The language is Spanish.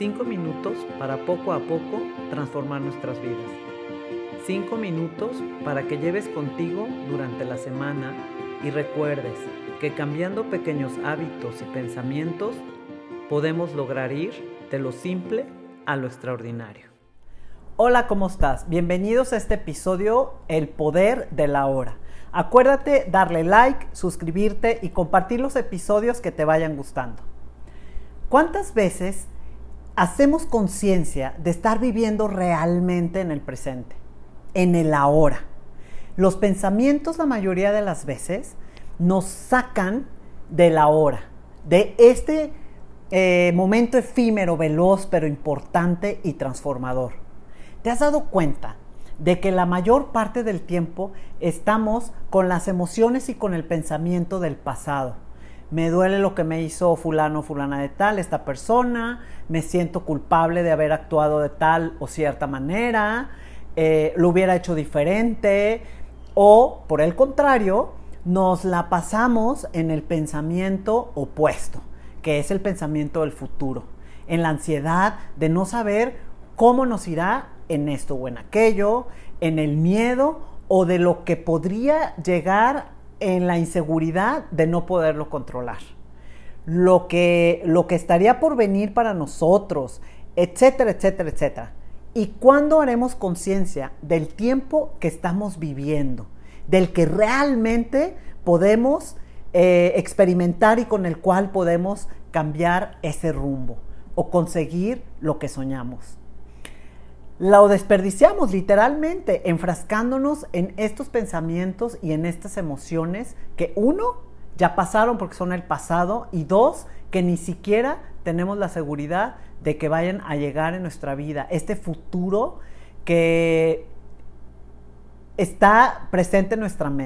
Cinco minutos para poco a poco transformar nuestras vidas. Cinco minutos para que lleves contigo durante la semana y recuerdes que cambiando pequeños hábitos y pensamientos podemos lograr ir de lo simple a lo extraordinario. Hola, ¿cómo estás? Bienvenidos a este episodio El Poder de la Hora. Acuérdate darle like, suscribirte y compartir los episodios que te vayan gustando. ¿Cuántas veces hacemos conciencia de estar viviendo realmente en el presente, en el ahora? Los pensamientos la mayoría de las veces nos sacan del ahora, de este eh, momento efímero, veloz, pero importante y transformador. ¿Te has dado cuenta de que la mayor parte del tiempo estamos con las emociones y con el pensamiento del pasado? Me duele lo que me hizo fulano, fulana de tal, esta persona, me siento culpable de haber actuado de tal o cierta manera, eh, lo hubiera hecho diferente, o por el contrario, nos la pasamos en el pensamiento opuesto, que es el pensamiento del futuro, en la ansiedad de no saber cómo nos irá en esto o en aquello, en el miedo o de lo que podría llegar en la inseguridad de no poderlo controlar. Lo que, lo que estaría por venir para nosotros, etcétera, etcétera, etcétera. ¿Y cuándo haremos conciencia del tiempo que estamos viviendo? Del que realmente podemos eh, experimentar y con el cual podemos cambiar ese rumbo o conseguir lo que soñamos lo desperdiciamos literalmente, enfrascándonos en estos pensamientos y en estas emociones que uno, ya pasaron porque son el pasado y dos, que ni siquiera tenemos la seguridad de que vayan a llegar en nuestra vida. Este futuro que está presente en nuestra mente.